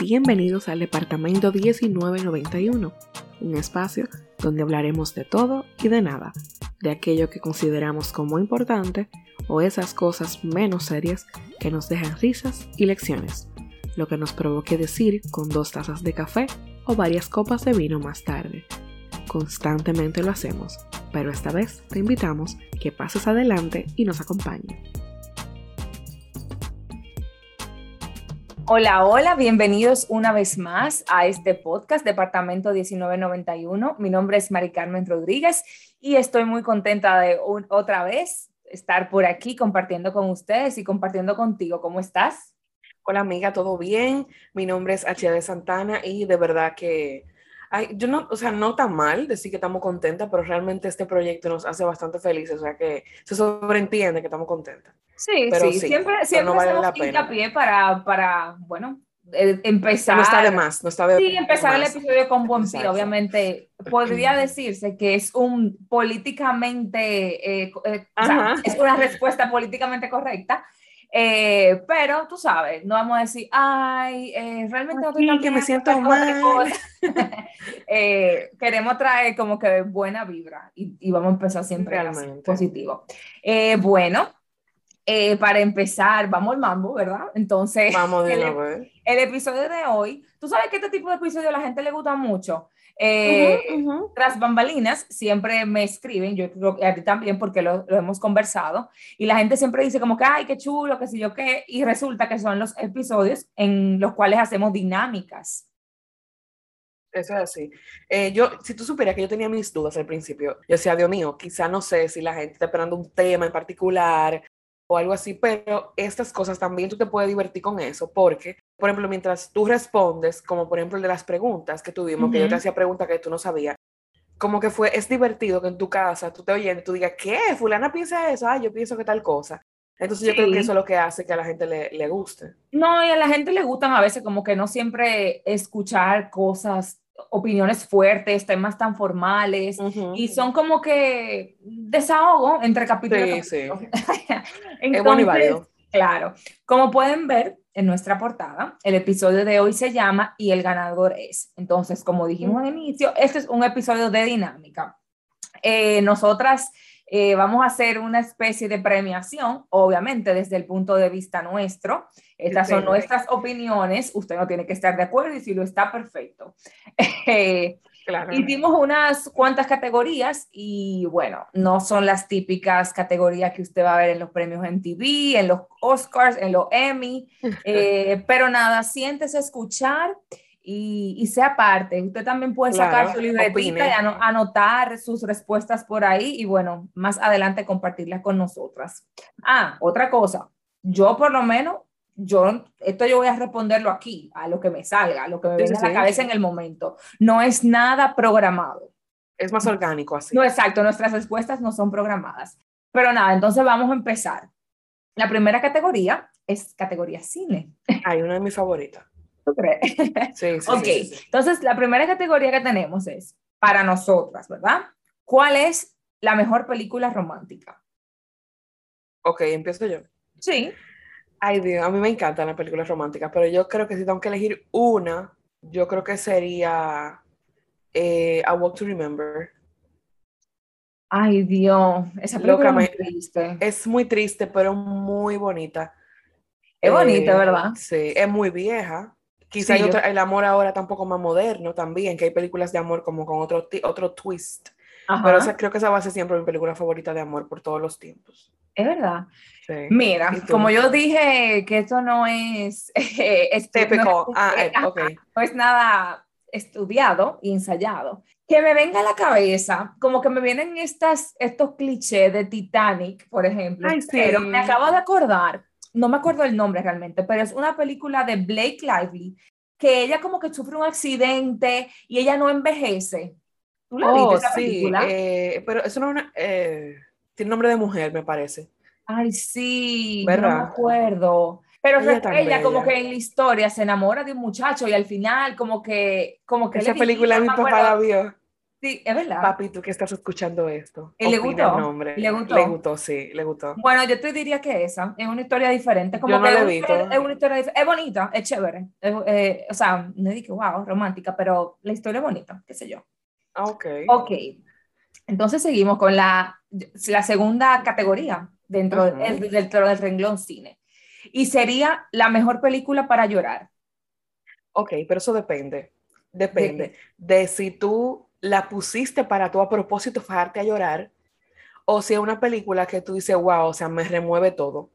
Bienvenidos al Departamento 1991, un espacio donde hablaremos de todo y de nada, de aquello que consideramos como importante o esas cosas menos serias que nos dejan risas y lecciones, lo que nos provoque decir con dos tazas de café o varias copas de vino más tarde. Constantemente lo hacemos, pero esta vez te invitamos que pases adelante y nos acompañes. Hola, hola, bienvenidos una vez más a este podcast Departamento 1991. Mi nombre es Mari Carmen Rodríguez y estoy muy contenta de otra vez estar por aquí compartiendo con ustedes y compartiendo contigo. ¿Cómo estás? Hola amiga, ¿todo bien? Mi nombre es H. de Santana y de verdad que Ay, yo no, o sea, no tan mal decir que estamos contentas, pero realmente este proyecto nos hace bastante felices, o sea que se sobreentiende que estamos contentas. Sí, sí, siempre, siempre no vale la pena. para, para, bueno, eh, empezar. No está de más, no está de Sí, empezar el episodio con buen pie, obviamente. Podría decirse que es un políticamente, eh, eh, o sea, es una respuesta políticamente correcta, eh, pero tú sabes, no vamos a decir, ay, eh, realmente no estoy que me siento mal. Eh, queremos traer como que buena vibra y, y vamos a empezar siempre positivo. Eh, bueno, para empezar, vamos al mambo, ¿verdad? Entonces, vamos el, el episodio de hoy, tú sabes que este tipo de episodio a la gente le gusta mucho. Eh, tras bambalinas siempre me escriben, yo creo que a ti también porque lo, lo, hemos conversado, y la gente siempre dice como que, ay, qué chulo, qué sé yo qué, y resulta que son los episodios en los cuales hacemos dinámicas. Eso es así. Eh, yo, si tú supieras que yo tenía mis dudas al principio, yo decía, Dios mío, quizá no sé si la gente está esperando un tema en particular o algo así, pero estas cosas también tú te puedes divertir con eso, porque, por ejemplo, mientras tú respondes, como por ejemplo el de las preguntas que tuvimos, que yo te hacía preguntas que tú no sabías, como que fue, es divertido que en tu casa tú te oyes y tú digas, ¿qué? Fulana piensa eso, ah, yo pienso que tal cosa. Entonces yo creo que eso es lo que hace que a la gente le, le guste. No, y a la gente le gustan a veces como que no siempre escuchar cosas opiniones fuertes, temas tan formales, y son como que desahogo entre capítulos. Sí, sí. Entonces, claro, como pueden ver en nuestra portada, el episodio de hoy se llama Y el ganador es. Entonces, como dijimos al inicio, este es un episodio de dinámica. Eh, nosotras eh, vamos a hacer una especie de premiación, obviamente desde el punto de vista nuestro. Estas son nuestras opiniones, usted no tiene que estar de acuerdo y si lo está, perfecto. Claro. Hicimos unas cuantas categorías y bueno, no son las típicas categorías que usted va a ver en los premios en TV, en los Oscars, en los Emmy, eh, pero nada, siéntese a escuchar y, sea parte. Usted también puede sacar su libretita y anotar sus respuestas por ahí y bueno, más adelante compartirlas con nosotras. Ah, otra cosa, yo por lo menos, yo, esto yo voy a responderlo aquí, a lo que me salga, a lo que me venga a la cabeza en el momento. No es nada programado. Es más orgánico así. No, exacto, nuestras respuestas no son programadas. Pero nada, entonces vamos a empezar. La primera categoría es categoría cine. Hay una de mis favoritas. Sí, sí, ok, entonces la primera categoría que tenemos es para nosotras, ¿verdad? ¿Cuál es la mejor película romántica? Ok, empiezo yo. Sí. Ay, Dios, a mí me encantan las películas románticas, pero yo creo que si tengo que elegir una, yo creo que sería eh, A Walk to Remember. Ay, Dios, esa película es muy triste. Es muy triste, pero muy bonita. Es bonita, eh, ¿verdad? Sí, es muy vieja, Quizá el amor ahora tampoco más moderno también, que hay películas de amor como con otro, otro twist. Pero creo que esa va a ser siempre mi película favorita de amor por todos los tiempos. Es verdad. Mira, como yo dije que esto no es, es típico, ah, eh, no es nada estudiado y ensayado, que me venga a la cabeza, como que me vienen estas, estos clichés de Titanic, por ejemplo, pero me acabo de acordar no me acuerdo el nombre realmente, pero es una película de Blake Lively, que ella como que sufre un accidente y ella no envejece. ¿Tú la oh, esa película? Eh, pero es una, eh, tiene nombre de mujer, me parece. Ay, sí, no me acuerdo. Pero ella, como que en la historia se enamora de un muchacho y al final como que... Como que Esa película mi papá la vio. Sí, es verdad. Papi, tú que estás escuchando esto. ¿Y le gustó? nombre. ¿Le gustó? Le gustó, sí, le gustó. Bueno, yo te diría que esa es una historia diferente. Como Yo no que he es una Es una historia es bonita, es chévere. Es, eh, o sea, no dije, wow, romántica, pero la historia es bonita, qué sé yo. Ah, Ok. Ok, entonces seguimos con la, la segunda categoría dentro, del- dentro del renglón cine. Y sería la mejor película para llorar. Ok, pero eso depende. Depende de si tú la pusiste para tú a propósito fajarte a llorar o si es una película que tú dices, wow, o sea, me remueve todo.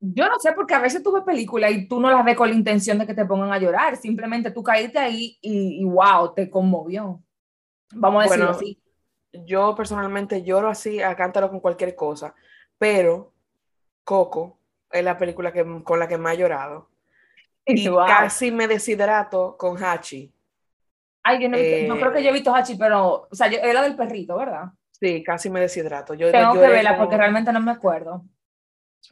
Yo no sé, porque a veces tú ves películas y tú no las ves con la intención de que te pongan a llorar, simplemente tú caíste ahí y, y wow, te conmovió. Vamos a decirlo así. Yo personalmente lloro así a cántaro con cualquier cosa, pero Coco es la película que, con la que me ha llorado. Y Wow. casi me deshidrato con Hachi. Ay, yo no, eh, creo que yo he visto Hachi, pero, o sea, yo, era del perrito, ¿verdad? Sí, casi me deshidrato. Yo Tengo que verla como- porque realmente no me acuerdo.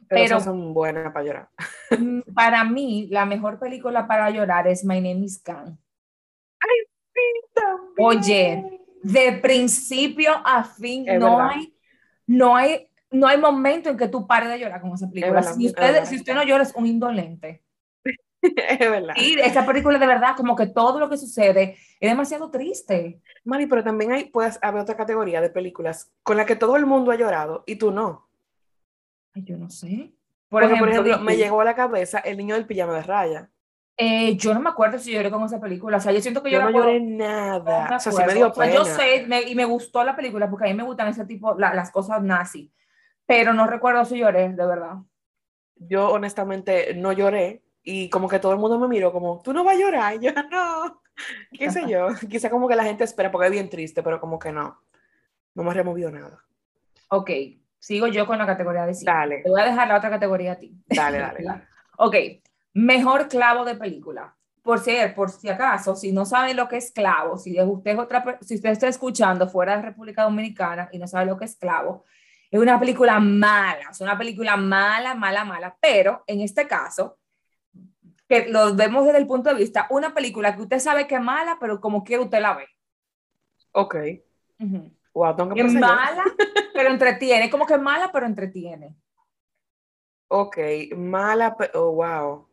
pero pero- son buenas para llorar. Mm, Para mí, la mejor película para llorar es My Name is Khan. Oye, de principio a fin, Es no verdad. hay, no hay, no hay momento en que tú pares de llorar con esa película. usted, si usted no llora, es un indolente. es verdad. Y esa película de verdad, como que todo lo que sucede es demasiado triste. Mari, pero también hay, puedes haber otra categoría de películas con la que todo el mundo ha llorado y tú no. Ay, yo no sé. Por, Por ejemplo, ejemplo, me llegó a la cabeza el niño del pijama de raya. eh, yo no me acuerdo si lloré con esa película. O sea, yo siento que yo, Yo no lloré no nada. me O sea, sí me dio pena. yo sé me- y me gustó la película porque a mí me gustan ese tipo, la- las cosas nazi. Pero no recuerdo si lloré, de verdad. Yo honestamente no lloré y como que todo el mundo me miró como, tú no vas a llorar. Y yo, no. ¿Qué sé yo? Quizá como que la gente espera porque es bien triste, pero como que no. No me removió nada. Ok, sigo yo con la categoría de cine. Dale. Te voy a dejar la otra categoría a ti. Dale, dale. dale. Ok, mejor clavo de película. Por si, por si acaso, si no saben lo que es clavo, si usted, es otra, si usted está escuchando fuera de República Dominicana y no sabe lo que es clavo, es una película mala, es una película mala, mala, mala, pero en este caso, que lo vemos desde el punto de vista, una película que usted sabe que es mala, pero como quiera usted la ve. Ok. Wow, tengo que Es mala, pero entretiene, como que es mala, pero entretiene. Ok, mala, pe- oh, wow.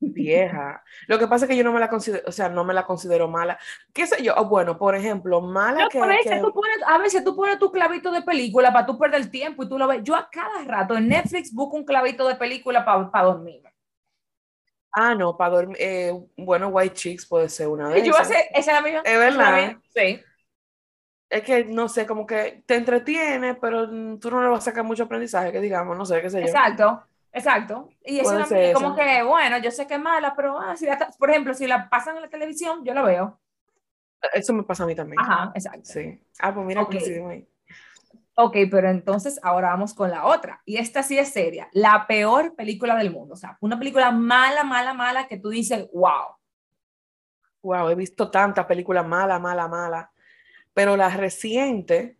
Vieja. Lo que pasa es que yo no me la considero, o sea, no me la considero mala. ¿Qué sé yo? Oh, bueno, por ejemplo, mala No, que, a, veces que- tú pones, a veces tú pones tu clavito de película para tú perder el tiempo y tú lo ves. Yo a cada rato en Netflix busco un clavito de película para dormir. Ah, no, para dormir. eh, bueno, White Chicks puede ser una de yo esas. esa es la misma. Es verdad. Sí. Es que, no sé, como que te entretiene, pero mm, tú no le vas a sacar mucho aprendizaje, que digamos, no sé, qué sé yo. Exacto, exacto. Y es como eso. que, bueno, yo sé que es mala, pero ah, si la por ejemplo, si la pasan en la televisión, yo la veo. Eso me pasa a mí también. Ajá, exacto. Sí. Ah, pues mira, Ok. coincidimos ahí. Ok, pero entonces ahora vamos con la otra. Y esta sí es seria. La peor película del mundo. O sea, una película mala, mala, mala que tú dices, wow. Wow, he visto tantas películas malas, malas, malas. Pero la reciente,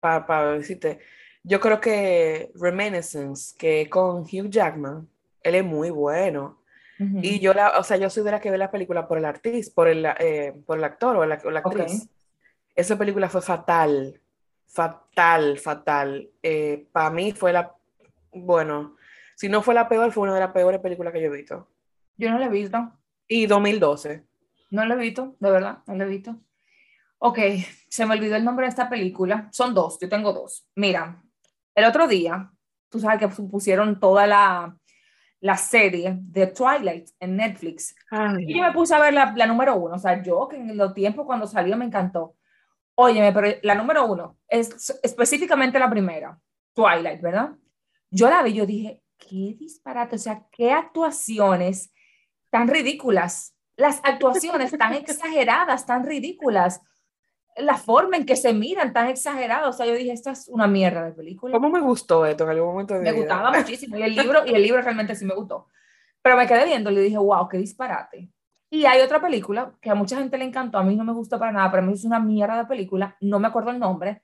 para decirte, yo creo que Reminiscence, que con Hugh Jackman, él es muy bueno. Ujú. Y yo, la, o sea, yo soy de la que ve la película por el artista, por el, eh, por el actor o la, o la Ok. actriz. Esa película fue fatal, fatal, fatal. Para mí fue la, bueno, si no fue la peor, fue una de las peores películas que yo he visto. Yo no la he visto. Y 2012. No lo he visto, de verdad, no lo he visto. Ok, se me olvidó el nombre de esta película. Son dos, yo tengo dos. Mira, el otro día, tú sabes que pusieron toda la, la serie de Twilight en Netflix. Ay, Y yo me puse a ver la, la número uno. O sea, yo que en los tiempos cuando salió me encantó. Óyeme, pero la número uno es específicamente la primera, Twilight, ¿verdad? Yo la vi, yo dije, qué disparate, o sea, qué actuaciones tan ridículas. Las actuaciones tan exageradas, tan ridículas. La forma en que se miran tan exageradas. O sea, yo dije, esta es una mierda de película. ¿Cómo me gustó esto en algún momento de Me vida? gustaba muchísimo. Y el libro, y el libro realmente sí me gustó. Pero me quedé viendo y le dije, wow, qué disparate. Y hay otra película que a mucha gente le encantó, a mí no me gustó para nada, pero a mí es una mierda de película, no me acuerdo el nombre,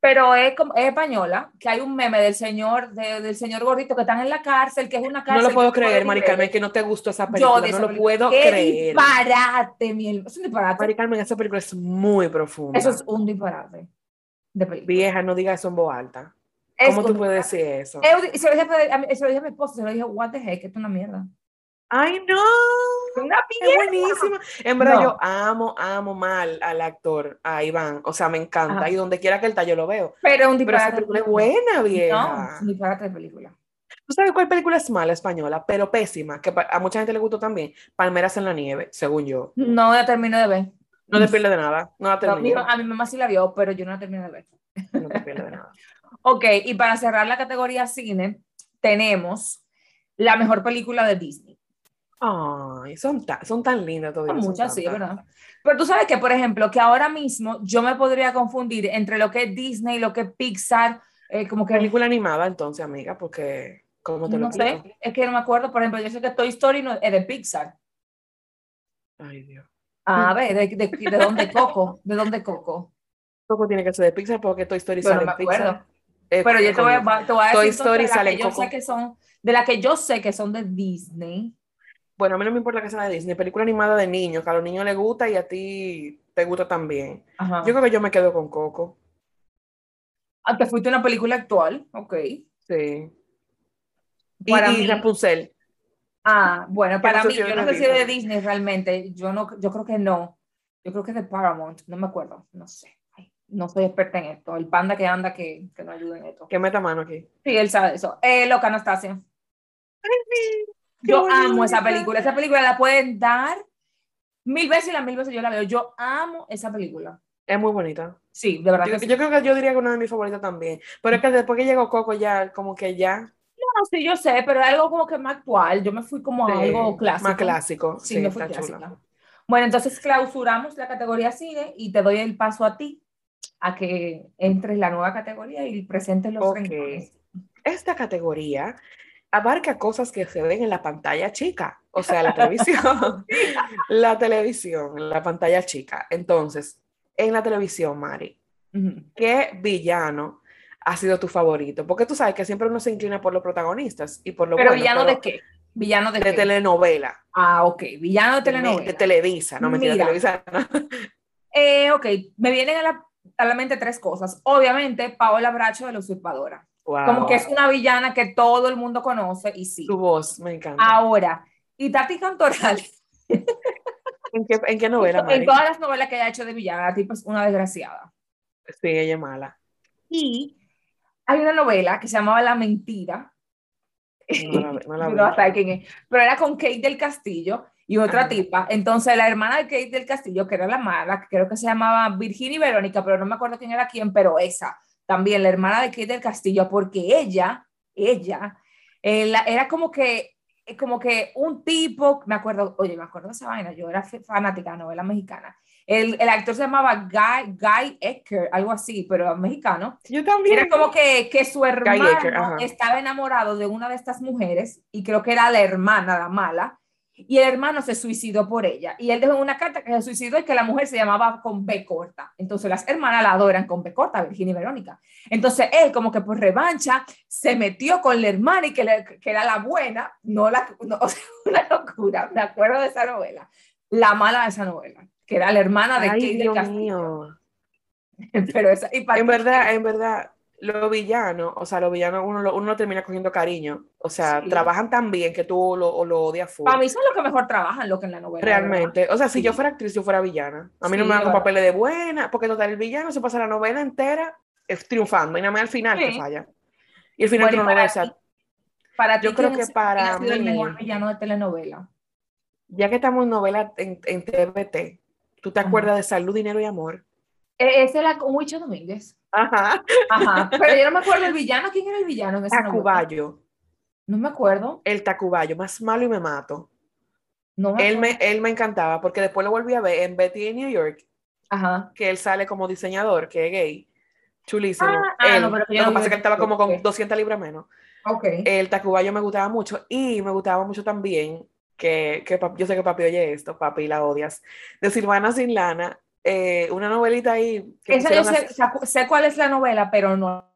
pero es, como, es española, que hay un meme del señor, de- del señor gordito que están en la cárcel, que es una No cárcel. lo que puedo creer, Mari. Carmen, que no te gustó esa Yo película. de No esa lo película. puedo ¡Qué creer. disparate, mi hermano! Es un disparate. Mari Carmen, esa película es muy profunda. Eso es un disparate de película. Vieja, no digas eso en voz alta. Es ¿Cómo tú puedes decir eso? Eu- y se lo, dije, a mi- se lo dije a mi esposo, se lo dije, what the heck, esto es una mierda. ¡Ay, no! Una Es buenísima. En verdad, No. yo amo, amo mal al actor, a Iván. O sea, me encanta. Ajá. Y donde quiera que él está, yo lo veo. Pero un esa película es buena, No, vieja. es un disparate de película. ¿Tú sabes cuál película es mala española, pero pésima? Que a mucha gente le gustó también. Palmeras en la nieve, según yo. No la terminé de ver. No te pierdes de nada. No la No, mi- terminé. a mi mamá sí la vio, pero yo no la terminé de ver. No te pierdes de nada. Ok, y para cerrar la categoría cine, tenemos la mejor película de Disney. Ay, son, ta- son tan lindas todavía. Son son muchas, sí. ¿verdad? Pero tú sabes que, por ejemplo, que ahora mismo yo me podría confundir entre lo que es Disney, lo que es Pixar, eh, como que Película animada, entonces, amiga, porque. ¿Cómo te lo no explico? sé, es que no me acuerdo, por ejemplo, yo sé que Toy Story no, es de Pixar. Ay, Dios. A ver, ¿de, de, de dónde Coco? ¿De dónde Coco? Poco tiene que ser de Pixar porque Toy Story Pero sale no me en Pixar. acuerdo. Eh, Pero yo te voy a, coño. te voy a decir Toy Story de sale que yo Coco. sé que son, de las que yo sé que son de Disney. Bueno, a mí no me importa que sea de Disney. Película animada de niños, que a los niños les gusta y a ti te gusta también. Ajá. Yo creo que yo me quedo con Coco. Ah, te fuiste a una película actual, ok. Sí. Para y mí- Rapunzel. Ah, bueno, para mí, yo no sé si es de Disney. Realmente, yo no, yo creo que no. Yo creo que es de Paramount, no me acuerdo, no sé. Ay, no soy experta en esto. El panda que anda que, que no ayuda en esto. Que meta mano aquí. Sí, él sabe eso. Eh, Loca Anastasia. Yo amo esa película. Esa película la pueden dar mil veces y las mil veces yo la veo. Yo amo esa película. Es muy bonita. Sí, de verdad Yo, que sí. yo creo que yo diría que una de mis favoritas también. Pero es que después que llegó Coco ya, como que ya. No, sí, yo sé, pero es algo como que más actual. Yo me fui como a sí, algo clásico. Más clásico. Sí, Sí, me fui clásica. Bueno, entonces clausuramos la categoría cine y te doy el paso a ti a que entres la nueva categoría y presentes los Ok. rincones. Esta categoría abarca cosas que se ven en la pantalla chica, o sea, la televisión. la televisión, la pantalla chica. Entonces, en la televisión, Mari. ¿qué villano ha sido tu favorito? Porque tú sabes que siempre uno se inclina por los protagonistas y por lo Pero bueno, villano pero de qué? Villano de, de qué? telenovela. Ah, ok, villano de telenovela. De Televisa, no mentira. Televisa. no. Eh, ok, me vienen a la, a la mente tres cosas. Obviamente, Paola Bracho de la usurpadora. Wow. Como que es una villana que todo el mundo conoce y sí. Tu voz, me encanta. Ahora, y Tati Cantoral, ¿En qué, en qué novela, Mari? en todas las novelas que ella ha hecho de villana, la tipa es una desgraciada. Sí, ella es mala. Y hay una novela que se llamaba La Mentira. No la, no la no quién es, pero era con Kate del Castillo y otra tipa. Entonces, la hermana de Kate del Castillo, que era la mala, que creo que se llamaba Virginia y Verónica, pero no me acuerdo quién era quién, pero esa también, la hermana de Kate del Castillo, porque ella, ella, eh, la- era como que, eh, como que un tipo, me acuerdo, oye, me acuerdo de esa vaina, yo era fanática de novela mexicana. El, el actor se llamaba Guy, Guy Ecker, algo así, pero mexicano. Yo también. Era como que, que su hermano Ecker, estaba enamorado de una de estas mujeres y creo que era la hermana, la mala, y el hermano se suicidó por ella. Y él dejó una carta que se suicidó y que la mujer se llamaba con B corta. Entonces las hermanas la adoran con B corta, Virginia y Verónica. Entonces él como que por revancha se metió con la hermana y que, le- que era la buena, no la, no, o sea, una locura, me acuerdo de esa novela, la mala de esa novela, que era la hermana de Ay, Kate del Dios Castillo. mío. Pero esa, y para En verdad, en verdad, los villanos, o sea, los villanos uno, lo- uno termina cogiendo cariño. O sea, Sí. trabajan tan bien que tú lo, lo odias full. Para mí son los que mejor trabajan, lo que en la novela. ¿verdad? Realmente. O sea, si Sí. yo fuera actriz, yo fuera villana. A mí no me dan con papeles de buena, porque total, el villano se pasa la novela entera eh, triunfando y nada más al final que falla. Y al final Bueno, tú no lo ves. O sea, ti, Para ti, yo creo ¿quién que para ha sido el mí- mejor villano de telenovela? ya que estamos en novela en, en TVT, ¿tú te Ajá. acuerdas de Salud, Dinero y Amor? Eh, Ese era con Huicho Domínguez. Ajá. Ajá, pero yo no me acuerdo el villano. ¿Quién era el villano en novela? Tacubayo. No me acuerdo. El Tacubayo, más malo y me mato. No me Él me, él me encantaba porque después lo volví a ver en Betty en New York, Ajá. que él sale como diseñador, que es gay. Chulísimo. Ah, ah, Él, no, pero yo lo que pasa es que él estaba como con ok. 200 libras menos. Ok. El Tacubayo me gustaba mucho y me gustaba mucho también, que, que yo sé que papi oye esto, papi la odias, de Silvana Sin Lana eh, una novelita ahí. Que esa yo sé, sé, cuál es la novela, pero no.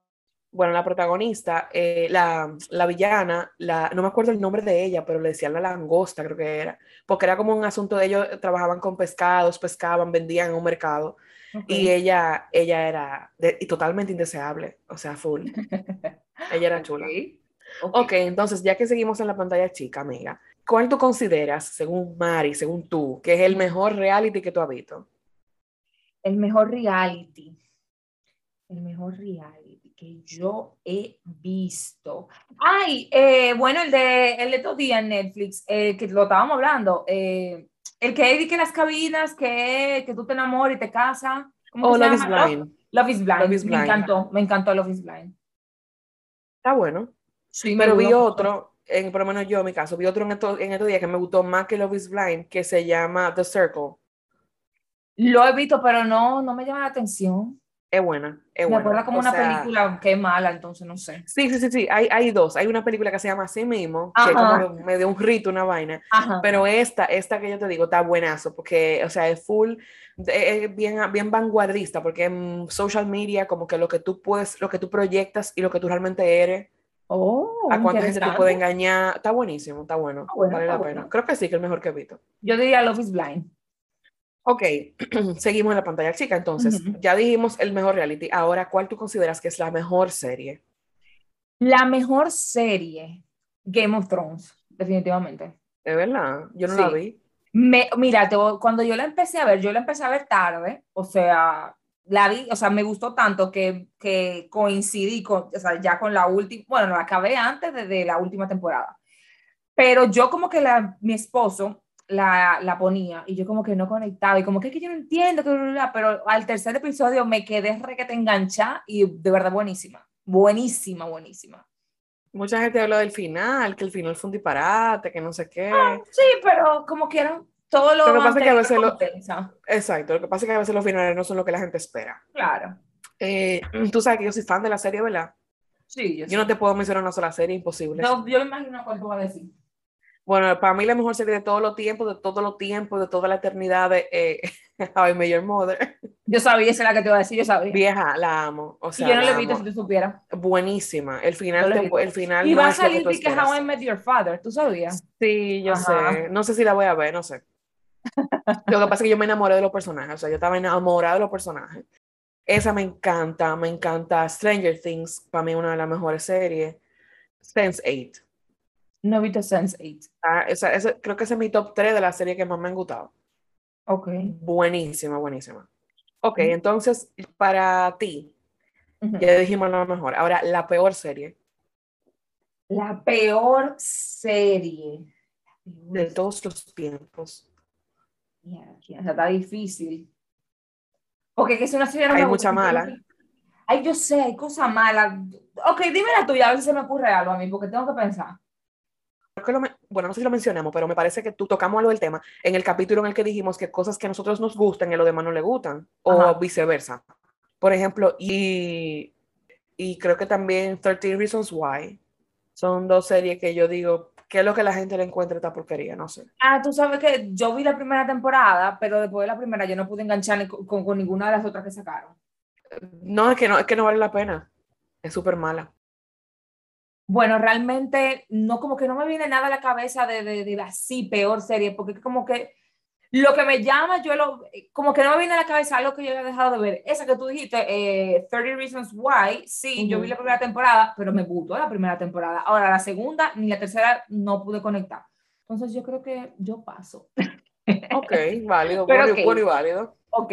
Bueno, la protagonista, eh, la, la, villana, la, no me acuerdo el nombre de ella, pero le decían la langosta, creo que era, porque era como un asunto de ellos, trabajaban con pescados, pescaban, vendían en un mercado, y ella, ella era y totalmente indeseable, o sea, full. ella era chula. ok, entonces ya que seguimos en la pantalla chica, amiga, ¿cuál tú consideras, según Mari, según tú, que es el mejor reality que tú has visto? El mejor reality. El mejor reality que yo he visto. Ay, eh, bueno, el de, el de estos días en Netflix, eh, que lo estábamos hablando. Eh, el que hay que las cabinas, que, que tú te enamoras y te casas. Oh, Love is, Blind. Love is Blind. Me encantó, me encantó Love is Blind. Está bueno. Sí, pero vi otro, en, por lo menos yo en mi caso, vi otro en estos en días que me gustó más que Love is Blind, que se llama The Circle. Lo he visto, pero no, no me llama la atención. Es buena, es Me acuerda como una película que es mala, entonces no sé. Sí, sí, sí, sí, hay, hay dos. Hay una película que se llama así mismo, que es como medio un rito, una vaina. Pero esta, esta que yo te digo, está buenazo, porque, o sea, es full, es bien, bien vanguardista, porque en social media, como que lo que tú puedes, lo que tú proyectas y lo que tú realmente eres. Oh, a cuánta gente te puede engañar. Está buenísimo, está bueno. vale la pena. Creo que sí, que es el mejor que he visto. Yo diría Love is Blind. Ok, seguimos en la pantalla chica. Entonces, ya dijimos el mejor reality. Ahora, ¿cuál tú consideras que es la mejor serie? La mejor serie, Game of Thrones, definitivamente. De verdad, yo no la vi. Me, mira, cuando yo la empecé a ver, yo la empecé a ver tarde, o sea, la vi, o sea, me gustó tanto que, que coincidí con, o sea, ya con la última, bueno, la acabé antes de, de, la última temporada. Pero yo como que la, mi esposo, la, la, ponía y yo como que no conectaba y como que, es que yo no entiendo, pero al tercer episodio me quedé re que te engancha y de verdad buenísima, buenísima, buenísima. Mucha gente habla del final, que el final fue un disparate, que no sé qué. Ah, sí, pero como quieran, todo lo, que pasa que a veces lo, Exacto, lo que pasa es que a veces los finales no son lo que la gente espera. Claro. Eh, tú sabes que yo soy fan de la serie, ¿verdad? Sí, yo, yo no te puedo mencionar una sola serie, imposible. No, yo me imagino cuál tú vas a decir. Bueno, para mí la mejor serie de todos los tiempos, de todos los tiempos, de toda la eternidad de eh, How I Mother. Yo sabía, esa es la que te iba a decir, yo sabía. Vieja, la amo. O sea, yo no la he visto si tú supieras. Buenísima. El final, el final Y va a salir que, que How I Met Your Father, ¿tú sabías? Sí, yo sé. No sé si la voy a ver, no sé. Lo que pasa es que yo me enamoré de los personajes, o sea, yo estaba enamorada de los personajes. Esa me encanta, me encanta. Stranger Things, para mí una de las mejores series. Sense 8 no he visto Sense8. Ah, esa, creo que ese es mi top 3 de la serie que más me han gustado. Ok. Buenísima, buenísima. Ok, entonces, para ti, ya dijimos lo mejor. Ahora, la peor serie. La peor serie. De todos los tiempos. Mira, está difícil. Porque es una serie... Hay mucha mala. Ay, yo sé, hay cosas malas. Ok, dime la tuya, a ver si se me ocurre algo a mí, porque tengo que pensar que lo, bueno, no sé si lo mencionamos, pero me parece que tú tocamos algo del tema en el capítulo en el que dijimos que cosas que a nosotros nos gustan y a los demás no le gustan, o viceversa. Por ejemplo, y, y creo que también 13 Reasons Why son dos series que yo digo, ¿qué es lo que la gente le encuentra esta porquería? No sé. Ah, tú sabes que yo vi la primera temporada, pero después de la primera yo no pude enganchar con, con, con ninguna de las otras que sacaron. No, es que no, es que no vale la pena. Es súper mala. Bueno, realmente no, como que no me viene nada a la cabeza de, de, de así peor serie, porque como que lo que me llama, yo lo, como que no me viene a la cabeza algo que yo había dejado de ver. Esa que tú dijiste, eh, 30 Reasons Why, sí, yo vi la primera temporada, pero me gustó la primera temporada. Ahora, la segunda ni la tercera no pude conectar. Entonces yo creo que yo paso. Ok, válido, pero bueno, y válido. Ok,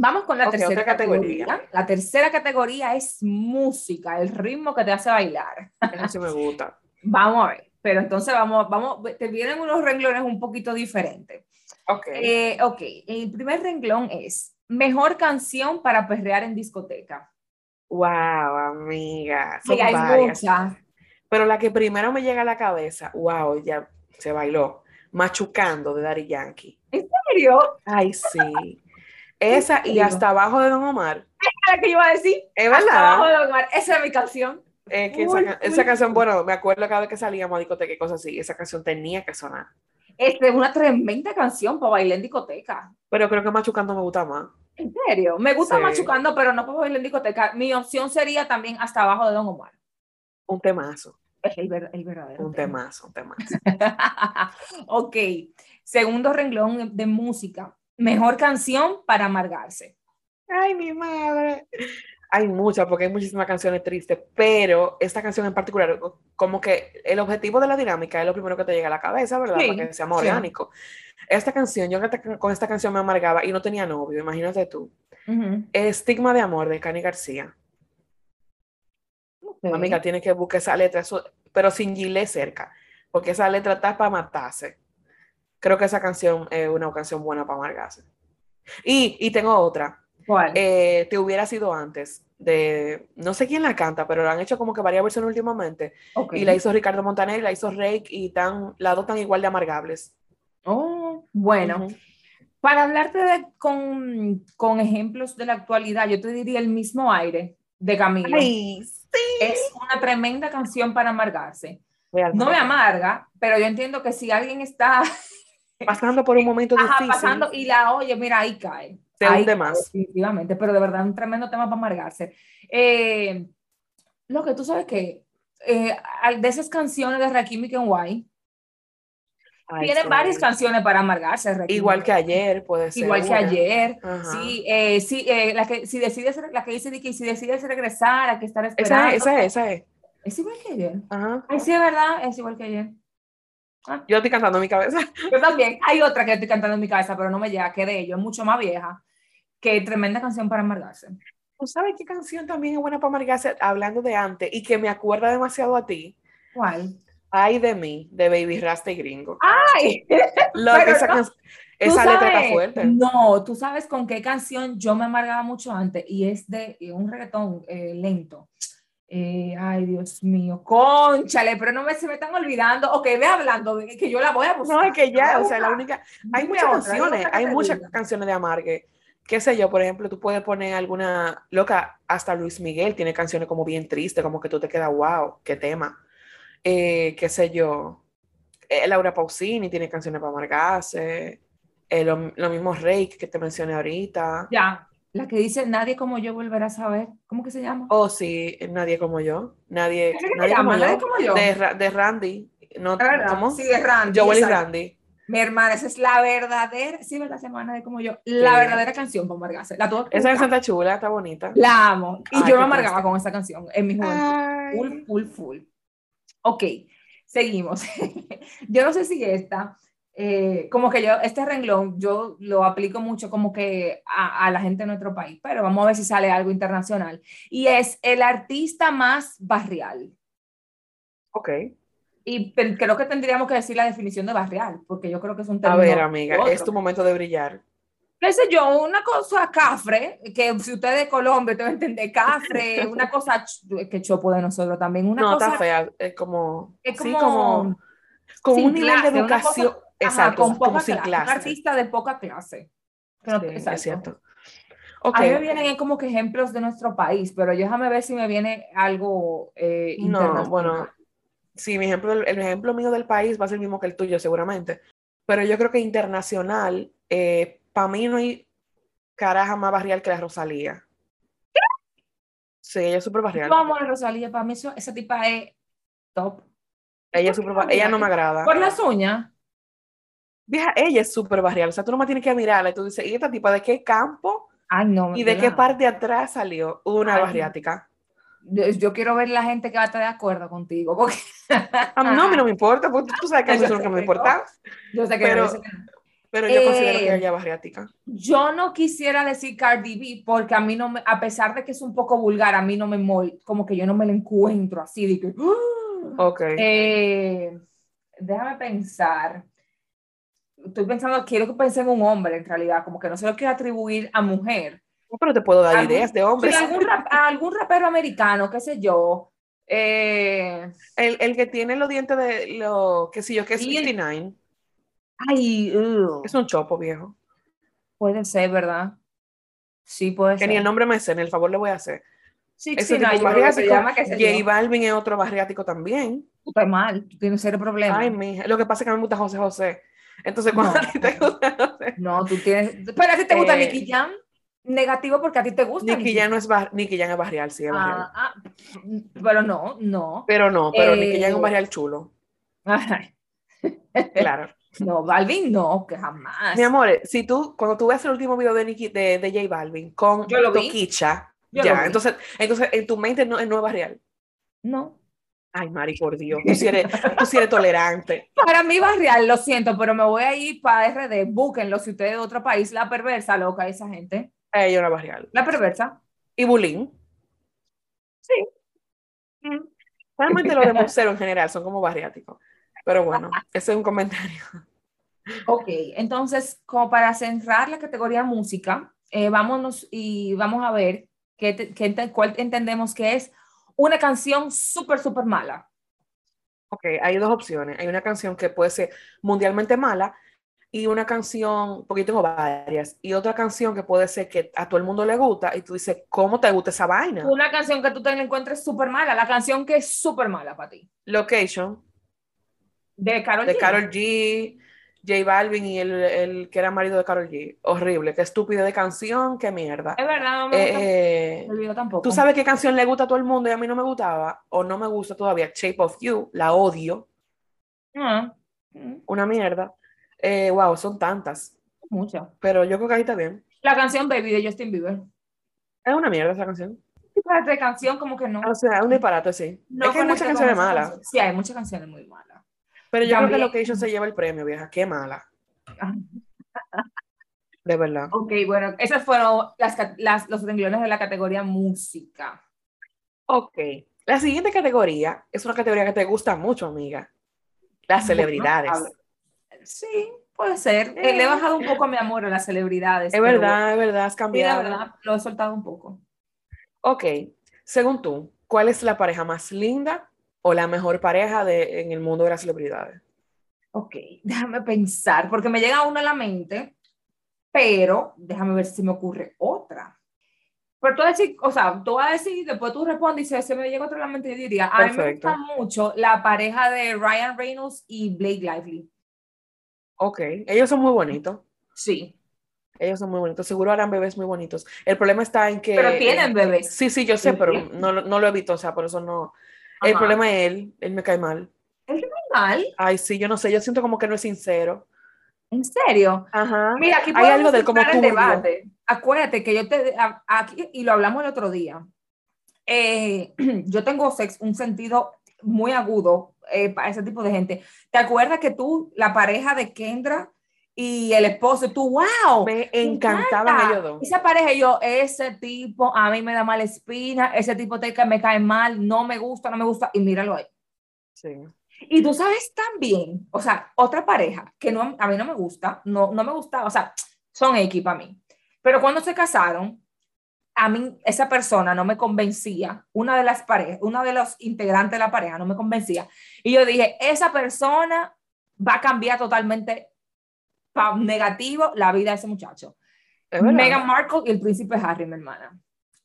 Vamos con la tercera categoría. La tercera categoría es música, el ritmo que te hace bailar. Eso me gusta. vamos a ver, pero entonces vamos, vamos, te vienen unos renglones un poquito diferentes. Ok. Eh, ok, el primer renglón es mejor canción para perrear en discoteca. Wow, amiga. Son varias. Pero la que primero me llega a la cabeza, wow, ya se bailó. Machucando de Daddy Yankee. ¿En serio? Ay, sí. Esa y hasta abajo de Don Omar. Es la que yo iba a decir. Es verdad. abajo de Don Omar. Esa es mi canción. que esa, canción, bueno, me acuerdo cada vez que salíamos a discoteca y cosas así, esa canción tenía que sonar. Es una tremenda canción para bailar en discoteca. Pero creo que Machucando me gusta más. ¿En serio? Me gusta Sí. Machucando, pero no para bailar en discoteca. Mi opción sería también Hasta Abajo de Don Omar. Un temazo, Es el, ver- el verdadero. un tema. temazo, un temazo. ok. Segundo renglón de música. Mejor canción para amargarse. Ay, mi madre. Hay muchas, porque hay muchísimas canciones tristes, pero esta canción en particular, como que el objetivo de la dinámica es lo primero que te llega a la cabeza, ¿verdad? Sí, Para que sea más sí. orgánico. Esta canción, yo con esta canción me amargaba y no tenía novio, imagínate tú. Ujú. Estigma de amor de Cani García. Ok. Amiga, tienes que buscar esa letra, eso- pero sin Gile cerca, porque esa letra está para matarse. Creo que esa canción es una canción buena para amargarse. Y, y tengo otra. ¿Cuál? eh, Te hubiera sido antes, de no sé quién la canta, pero la han hecho como que varias versiones últimamente. Ok. Y la hizo Ricardo Montaner, y la hizo Rake, y tan, las dos tan igual de amargables. Oh, bueno. Ujú. Para hablarte de- con, con ejemplos de la actualidad, yo te diría el mismo aire de Camilo. Ay, sí. Es una tremenda canción para amargarse. Realmente. No me amarga, pero yo entiendo que si alguien está Pasando por un momento ajá, difícil. pasando y la oye, mira, ahí cae. Se Ahí hunde cae, más. Definitivamente, pero de verdad un tremendo tema para amargarse. Eh, lo que tú sabes que eh, de esas canciones de Rakim y Kenway, Ay, tienen varias canciones para amargarse. Rakim. Igual que ayer, puede ser. Igual que ayer. Ajá. Sí, eh, sí eh, la que si decides, la que dice que si decides regresar, hay que estar Esa esperando. es, esa es, esa es. Es igual que ayer. Ajá. Ay, sí, es verdad, es igual que ayer. Yo estoy cantando en mi cabeza. Yo también. Hay otra que estoy cantando en mi cabeza, pero no me llega, que de ello, es mucho más vieja. Que tremenda canción para amargarse. ¿Tú sabes qué canción también es buena para amargarse? Hablando de antes y que me acuerda demasiado a ti. ¿Cuál? Ay de mí, de Baby Rasta y Gringo. ¡Ay! Lo que esa no, can- ¿Tú esa letra está sabes? fuerte. No, tú sabes con qué canción yo me amargaba mucho antes y es de un reggaetón eh, lento. Eh, ay, Dios mío, conchale, pero no me, se me están olvidando. Ok, ve hablando, que yo la voy a buscar. No, es que ya, o sea, la única. Hay Dime muchas otra, canciones, hay muchas diga. canciones de amargue. Qué sé yo, por ejemplo, tú puedes poner alguna. Loca, hasta Luis Miguel tiene canciones como bien tristes, como que tú te quedas, wow, qué tema. Eh, qué sé yo. eh, Laura Pausini tiene canciones para amargarse. Eh, lo, lo mismo Rake que te mencioné ahorita. Ya, la que dice Nadie como yo volverá a saber. ¿Cómo que se llama? Oh, sí, nadie como yo. Nadie, ¿Qué se nadie como yo. Nadie como yo. De, de Randy. No, ¿Es verdad? ¿Cómo? Sí, de Randy. Joel y. Randy. Mi hermana, esa es la verdadera, sí, ¿verdad? Semana de como yo, la Sí. verdadera canción para amargarse. La tuve Esa canción está chula, está bonita. La amo. Y Ay, yo me amargaba triste. con esa canción en mi juventud. Ay. Full, full, full. Ok, seguimos. yo no sé si esta, eh, como que yo, este renglón, yo lo aplico mucho como que a, a la gente de nuestro país, pero vamos a ver si sale algo internacional. Y es el artista más barrial. Ok. Y creo que tendríamos que decir la definición de barrial, porque yo creo que es un A término. ver, amiga, otro. es tu momento de brillar. qué sé yo, una cosa cafre, que si usted es de Colombia, te va a entender, cafre, una cosa que chopo de nosotros también, una no, cosa está fea. Es como. es sí, como, como. Con sin un nivel clase, de educación. Cosa- ajá, exacto, con como poca sin clase, un artista de poca clase. Que no- Sí, exacto. es cierto. Ok. A mí me vienen como que ejemplos de nuestro país, pero déjame ver si me viene algo eh, No, bueno, sí, mi ejemplo, el ejemplo mío del país va a ser el mismo que el tuyo, seguramente. Pero yo creo que internacional, para mí no hay caraja más barrial que la Rosalía. Sí, ella es súper barrial. Amo a Rosalía, para mí eso- esa tipa es top. Ella, es súper ba- ella no me agrada. Por las uñas. Vieja, ella es súper barrial. O sea, tú nomás tienes que mirarla y tú dices, ¿y esta tipa de qué campo Ay, no. y de qué parte de atrás salió una Ay, barriática? Yo, quiero ver la gente que va a estar de acuerdo contigo, porque A mí no, a mí no me importa, porque tú sabes que eso es lo que me importa. yo sé que Pero- no, yo sé que no. Pero yo considero que Eh, ella es barriática. Yo no quisiera decir Cardi B porque a mí no me, a pesar de que es un poco vulgar, a mí no me mol, como que yo no me la encuentro así de que, ¡ah! Ok. Eh, déjame pensar. Estoy pensando, quiero que pense en un hombre en realidad, como que no se lo quiero atribuir a mujer. No, pero te puedo dar algún- ideas de hombres. Sí, algún, rap- a algún rapero americano, qué sé yo. Eh, El, el que tiene los dientes de lo, qué sé yo, que es Sí. 59. ay, ugh, Es un chopo viejo. puede ser, ¿verdad? Sí, puede Que ni el ser. nombre me sé, ni el favor le voy a hacer. Sí, Ese sí, no, tipo que se barriático. llama, J yo. Balvin es otro barriático también. Tú estás mal, tú tienes serio problema. Ay, mija. Lo que pasa es que a mí me gusta José José. Entonces, cuando No. a ti te gusta, no sé. No, tú tienes. Pero a ti te gusta Eh, Nicky Jam. Negativo porque a ti te gusta. Nicky Jam no es bar, Nicky Jam es barrial, sí, es barrial. Ah, ah, pero no, no. Pero no, pero eh, Nicky Jam es un barrial chulo. Ay, Claro. no, Balvin no, que jamás. Mi amor, si tú, cuando tú ves el último video de, Nicki, de, de J Balvin con Yo lo vi. Toquicha, ya, entonces, entonces en tu mente no, no es barrial. No. Ay, Mari, por Dios, tú sí eres, tú sí eres tolerante. Para mí barrial, lo siento, pero me voy a ir para RD. Búsquenlo si ustedes de otro país. La perversa, loca, esa gente. Ella no es barrial. La perversa. Y Bulín. Sí. Mm. Realmente los de museo en general son como barriáticos. Pero bueno, ese es un comentario. Ok, entonces, como para cerrar la categoría música, eh, vámonos y vamos a ver qué, te- qué cuál entendemos que es una canción súper, súper mala. Ok, hay dos opciones. Hay una canción que puede ser mundialmente mala y una canción, porque yo tengo varias, y otra canción que puede ser que a todo el mundo le gusta y tú dices, ¿cómo te gusta esa vaina? Una canción que tú te encuentres súper mala, la canción que es súper mala para ti. Location, De Karol de G. Karol G, J Balvin y el, el que era marido de Karol G. Horrible, qué estúpido de canción, qué mierda. Es verdad, no me gusta Eh, el video tampoco. ¿Tú sabes qué canción le gusta a todo el mundo y a mí no me gustaba? O no me gusta todavía, Shape of You, la odio, Ah, mm, una mierda. Eh, wow, son tantas, mucho. pero yo creo que ahí está bien. La canción Baby de Justin Bieber. Es una mierda esa canción. Tipo de canción como que no. O sea, es un disparate, sí. no es que hay muchas canciones malas, canción. Sí, hay muchas canciones muy malas. Pero yo creo También- que Location se lleva el premio, vieja. Qué mala, de verdad. Ok, bueno, esas fueron las, los renglones de la categoría música. Ok. La siguiente categoría es una categoría que te gusta mucho, amiga. Las celebridades. a. Sí, puede ser. Eh, le he bajado un poco mi amor a las celebridades. Es verdad, es verdad, has bueno, sí, la cambiado. verdad, lo he soltado un poco. Ok. Según tú, ¿cuál es la pareja más linda o la mejor pareja de, en el mundo de las celebridades? Ok, déjame pensar, porque me llega una a la mente, pero déjame ver si me ocurre otra. Pero tú vas a decir, o sea, tú vas a decir, después tú respondes y si se me llega otra a la mente, yo diría, a mí me Perfecto. gusta mucho la pareja de Ryan Reynolds y Blake Lively. Ok. Ellos son muy bonitos. Sí, Ellos son muy bonitos. Seguro harán bebés muy bonitos. El problema está en que. pero tienen bebés. Sí, sí, yo sé, pero no, no lo evito, o sea, por eso no. El problema es él, él me cae mal. Mal, Ay, sí, yo no sé, yo siento como que no es sincero. ¿En serio? Ajá. Mira, aquí Hay algo del como turbio. debate. Acuérdate que yo te, a- aquí, y lo hablamos el otro día, eh, yo tengo sex, un sentido muy agudo eh, para ese tipo de gente. ¿Te acuerdas que tú, la pareja de Kendra y el esposo, tú, wow, Me encantaban encanta. ellos dos. Esa pareja, yo, ese tipo a mí me da mala espina, ese tipo te, me cae mal, no me gusta, no me gusta, y míralo ahí. Sí. Y tú sabes también, o sea, otra pareja que no, a mí no me gusta, no, no me gustaba, o sea, son X para mí. Pero cuando se casaron, a mí esa persona no me convencía, una de las parejas, uno de los integrantes de la pareja no me convencía. Y yo dije, esa persona va a cambiar totalmente negativo la vida de ese muchacho. Es. Meghan Markle y el príncipe Harry, mi hermana.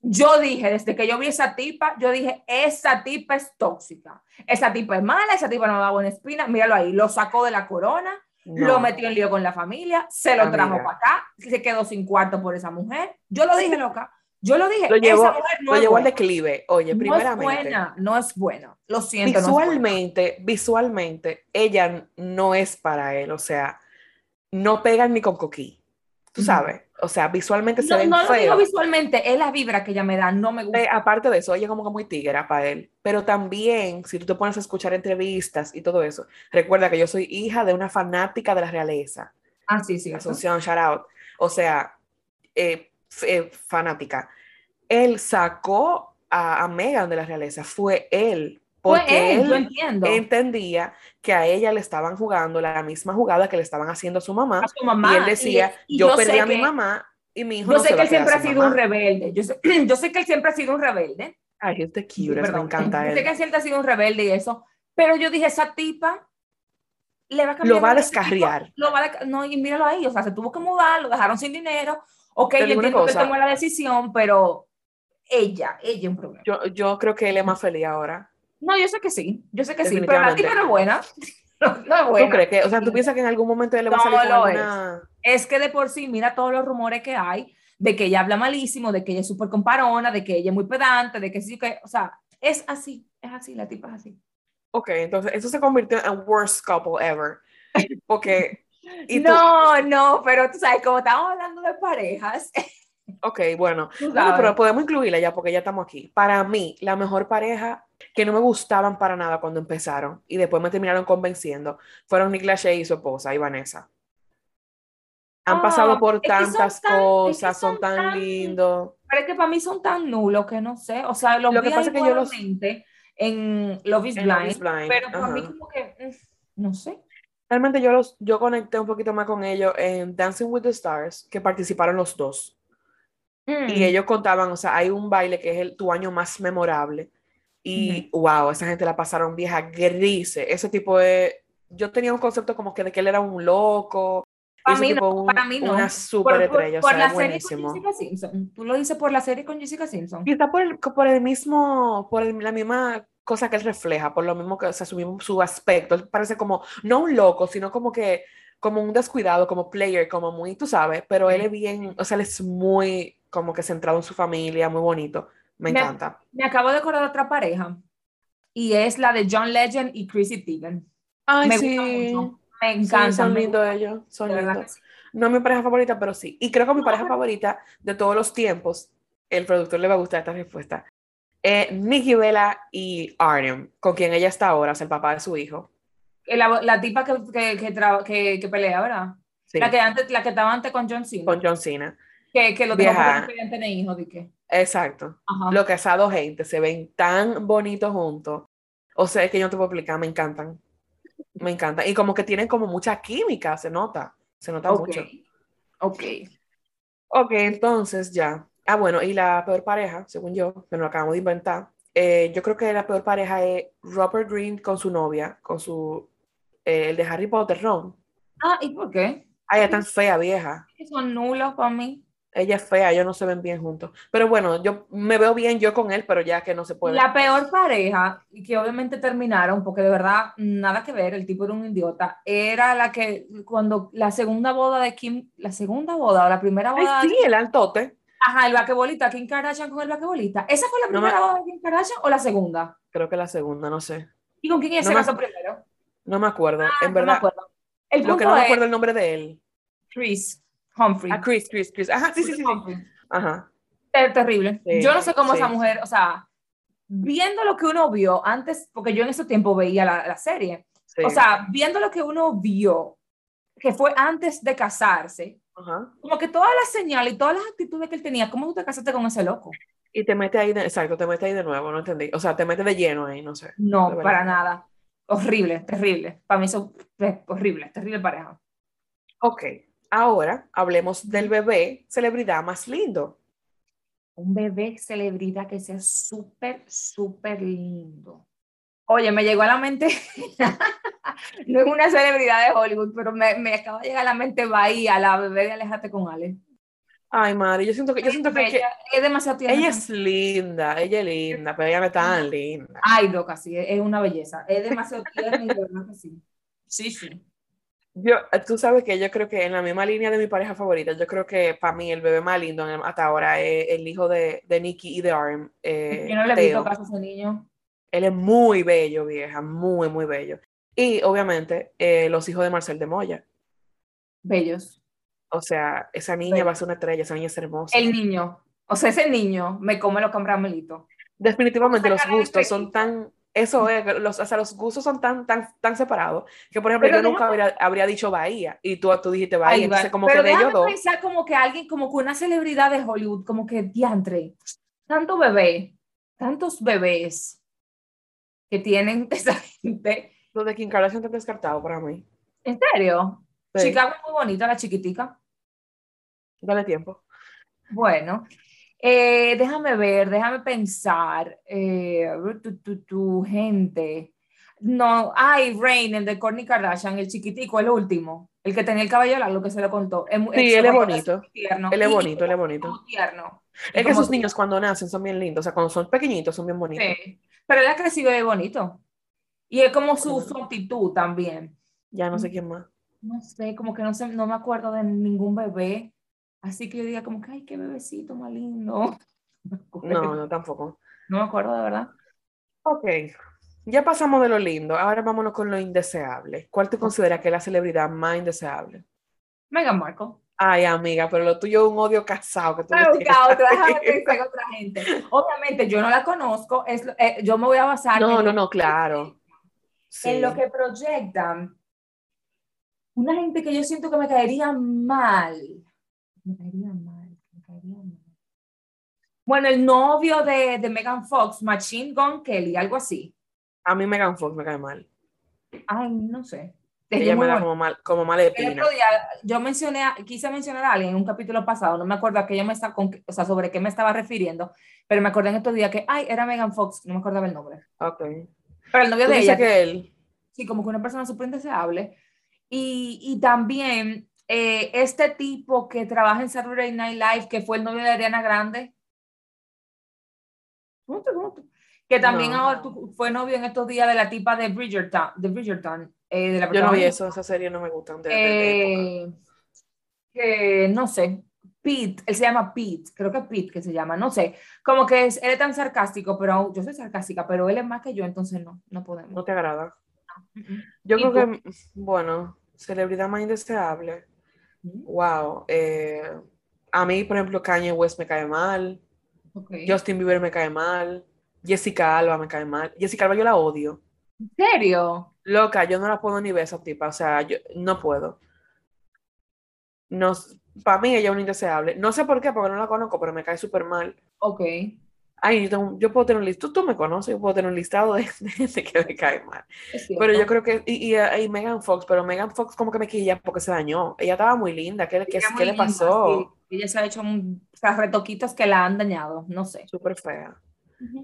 Yo dije, desde que yo vi esa tipa, yo dije, esa tipa es tóxica. Esa tipa es mala, esa tipa no me da buena espina. Míralo ahí, lo sacó de la corona, No. lo metió en lío con la familia, se lo trajo Amiga. para acá, se quedó sin cuarto por esa mujer. Yo lo dije, loca. Yo lo dije, Lo llevó, esa mujer no lo es llevó al buena. declive. Oye, No es primeramente. buena, no es buena. Lo siento. no es buena. visualmente, visualmente, ella no es para él, o sea, no pegan ni con coquí. Tú sabes, o sea, visualmente se No, ven no lo digo visualmente, es la vibra que ella me da, no me gusta. Eh, aparte de eso, ella como que muy tigera para él. Pero también, si tú te pones a escuchar entrevistas y todo eso, recuerda que yo soy hija de una fanática de la realeza. ah, sí, sí. Asunción, shout out. O sea, eh, eh, fanática. Él sacó a, a Megan de la realeza, fue él. Porque él, yo él entiendo. entendía que a ella le estaban jugando la misma jugada que le estaban haciendo a su mamá. a su mamá. y él decía, y- y yo, sé perdí a mi que- mamá y mi hijo Yo no sé se que él siempre ha sido un mamá". rebelde. Yo sé, yo sé que él siempre ha sido un rebelde. Ay, es de Sí, cute, me encanta Yo sé que él. él siempre ha sido un rebelde y eso. Pero yo dije, esa tipa le va a cambiar. Lo va a descarriar. Lo va a no, y míralo ahí. O sea, se tuvo que mudar, lo dejaron sin dinero. Ok, yo entiendo que él cosa. tomó la decisión, pero ella, ella es un problema. Yo, yo creo que él es más feliz ahora. No, yo sé que sí. Yo sé que sí. Pero la tipa no es buena. no es bueno. ¿Tú crees que, o sea, tú piensas que en algún momento él le va a No salir con lo alguna... Es que de por sí, mira todos los rumores que hay de que ella habla malísimo, de que ella es súper comparona, de que ella es muy pedante, de que sí, que, o sea, es así, es así, la tipa es así. Ok, entonces eso se convirtió en worst couple ever. Porque... y No, no, pero tú sabes, como estamos hablando de parejas, Ok, bueno. sabes. pero podemos incluirla ya porque ya estamos aquí. Para mí, la mejor pareja que no me gustaban para nada cuando empezaron y después me terminaron convenciendo fueron Nick Lachey y su esposa, y Vanessa. Han Ah, pasado por que son tantas tan- que cosas, son son tan tan- lindos. Pero es que para mí son tan nulos que no sé, o sea, los Lo que vi pasa ahí es que yo los- en Love is En Blind, Love is Blind, pero para mí como que, mm, no sé. Realmente yo los yo conecté un poquito más con ellos en Dancing with the Stars, que participaron los dos. Y Mm. ellos contaban, o sea, hay un baile que es el, tu año más memorable. Y wow, esa gente la pasaron vieja grise. Ese tipo de. Yo tenía un concepto como que de que él era un loco. y Para mí no, un- para mí no. Una Por, super por- estrella, por o sea, la serie con buenísimo. Jessica Simpson. Tú lo dices por la serie con Jessica Simpson. Quizá por el, por el mismo, por el- la misma cosa que él refleja, por lo mismo que o sea, su, su aspecto. Él parece como, no un loco, sino como que, como un descuidado, como player, como muy, tú sabes, pero él es bien, o sea, él es muy como que centrado en su familia, muy bonito. Me Me- encanta. Me acabo de acordar de otra pareja y es la de John Legend y Chrissy Teigen. Ay, me sí. gusta mucho. Me Sí, encanta. son lindos ellos, son lindos. sí. No es mi pareja favorita, pero sí. Y creo que mi No, pareja pero- favorita de todos los tiempos, el productor le va a gustar esta respuesta, es Nikki Bella y Arnem, con quien ella está ahora, es el papá de su hijo. Eh, La, la tipa que, que, que, traba- que, que pelea, ¿verdad? Sí, La, que antes, la que estaba antes con John Cena. con John Cena. que, que lo porque no querían tener hijos, ¿de qué? Exacto. Ajá. Lo que esas dos gente se ven tan bonitos juntos. O sea, es que yo no te puedo explicar, me encantan. Me encantan. Y como que tienen como mucha química, se nota. Se nota mucho. Ok. Ok, entonces ya. Ah, bueno, y la peor pareja, según yo, que nos lo acabamos de inventar, eh, yo creo que la peor pareja es Robert Green con su novia, con su, eh, el de Harry Potter, Ron. Ah, ¿y por qué? Ay, ella tan fea, vieja. Son nulos para mí. Ella es fea, ellos no se ven bien juntos. Pero bueno, yo me veo bien yo con él, pero ya que no se puede. La peor pareja, y que obviamente terminaron, porque de verdad nada que ver, el tipo era un idiota, era la que cuando la segunda boda de Kim, la segunda boda o la primera Ay, boda, sí, el altote. ajá, el vaquebolista, Kim Kardashian con el vaquebolista. ¿Esa fue la No me- primera boda de Kim Kardashian o la segunda? Creo que la segunda, no sé. ¿Y con quién ella No se me- casó primero? No me acuerdo. Ah, en no me verdad, acuerdo. El lo punto que no me acuerdo el nombre de él. Chris Humphrey. Ah, Chris, Chris, Chris. Ajá, sí, sí, sí. Humphrey. Ajá. Ter- terrible. Sí, yo no sé cómo sí. esa mujer, o sea, viendo lo que uno vio antes, porque yo en ese tiempo veía la, la serie, sí. o sea, viendo lo que uno vio, que fue antes de casarse, Ajá. como que todas las señales y todas las actitudes que él tenía, ¿cómo tú te casaste con ese loco? Y te mete ahí, de, exacto, te mete ahí de nuevo, no entendí. O sea, te mete de lleno ahí, no sé. No, para nada. Horrible, terrible. Para mí eso es horrible, terrible pareja. Ok, ahora hablemos del bebé celebridad más lindo. Un bebé celebridad que sea súper, súper lindo. Oye, me llegó a la mente, no es una celebridad de Hollywood, pero me, me acaba de llegar a la mente Bahía, la bebé de Alejate con Ale. Ay, madre, yo siento que, yo siento que, que Bella, es demasiado tierna. ella es linda, ella es linda, pero ella no es tan linda. Ay, loca, sí, es, es una belleza. Es demasiado tierna y de verdad que sí. Sí, sí. Yo, tú sabes que yo creo que en la misma línea de mi pareja favorita, yo creo que para mí el bebé más lindo hasta ahora es el hijo de, de Nicky y de Arm, eh, Yo no le he visto caso a ese niño. Él es muy bello, vieja, muy, muy bello. Y obviamente eh, los hijos de Marcel de Moya. Bellos. O sea, esa niña va a ser una estrella, esa niña es hermosa. El niño, o sea, ese niño me come los caramelitos. Definitivamente los gustos son tan, eso es, los, o sea, los gustos son tan, tan, tan separados que, por ejemplo, Pero yo nunca habría, habría dicho Bahía y tú, tú dijiste Bahía, va. entonces como Pero que de ellos déjame dos, pensar como que alguien, como que una celebridad de Hollywood, como que diantre, tanto bebé, tantos bebés que tienen esa gente. los de Kim Kardashian están descartados para mí. ¿En serio? Sí, Chicago es muy bonita, la chiquitica. Dale tiempo. Bueno, eh, déjame ver, déjame pensar. Eh, tu, tu, tu, gente. No, ay, Rain, el de Kourtney Kardashian, el chiquitico, el último, el que tenía el cabello largo que se lo contó. Es, mu- Sí, él es bonito. tierno. Él es Y- bonito, él es bonito. tierno. Es que esos niños cuando nacen son bien lindos, o sea, cuando son pequeñitos son bien bonitos. Sí, pero él ha crecido de bonito. Y es como su, su actitud también. Ya no sé quién más. No sé, como que no, sé, no me acuerdo de ningún bebé. Así que yo diga como que, ay, qué bebecito más lindo. No, no tampoco. No me acuerdo de verdad. Ok, ya pasamos de lo lindo, ahora vámonos con lo indeseable. ¿Cuál te considera que es la celebridad más indeseable? Meghan Markle. Ay, amiga, pero lo tuyo es un odio casado que tú busca tienes otra, déjame pensar en otra gente. Obviamente yo no la conozco, es, eh, yo me voy a basar No, en, no, no, claro. Sí. en lo que proyectan. Una gente que yo siento que me caería mal. Me caería mal, me caería mal. Bueno, el novio de, de Megan Fox, Machine Gun Kelly, algo así. A mí Megan Fox me cae mal. Ay, no sé. Ella me da como mal, como mala El otro día yo mencioné, quise mencionar a alguien en un capítulo pasado, no me acuerdo a qué ella me está, con, o sea, sobre qué me estaba refiriendo, pero me acordé en estos días que, ay, era Megan Fox, no me acordaba el nombre. Ok. Pero el novio de ella, que él. sí, como que una persona súper indeseable. Y, y también eh, este tipo que trabaja en Saturday Night Live, que fue el novio de Ariana Grande. ¿Cómo te- cómo te- Que también No. ahora fue novio en estos días de la tipa de Bridgerton, de Bridgerton, eh, de la Yo no vi eso, esa serie no me gustan de. Eh, que no sé, Pete, él se llama Pete, creo que Pete que se llama, no sé, como que es, él es tan sarcástico, pero yo soy sarcástica, pero él es más que yo, entonces no, no podemos. No te agrada. Mm, mm. Yo ¿Y creo tú? que, bueno, celebridad más indeseable. Wow. eh, a mí, por ejemplo, Kanye West me cae mal. Justin Bieber me cae mal. Jessica Alba me cae mal. Jessica Alba yo la odio. ¿En serio? Loca, yo no la puedo ni ver esa tipa. O sea, yo no puedo. No, para mí ella es una indeseable. No sé por qué, porque no la conozco, pero me cae súper mal. Ok. Ay, yo, yo puedo tener un listado, tú, tú me conoces, yo puedo tener un listado de, gente que me cae mal. Pero yo creo que, y, y, y Megan Fox, pero Megan Fox como que me quilla porque se dañó. Ella estaba muy linda, ¿qué, qué, qué le pasó? sí. Ella se ha hecho un, o sea, retoquitos que la han dañado, no sé. Súper fea.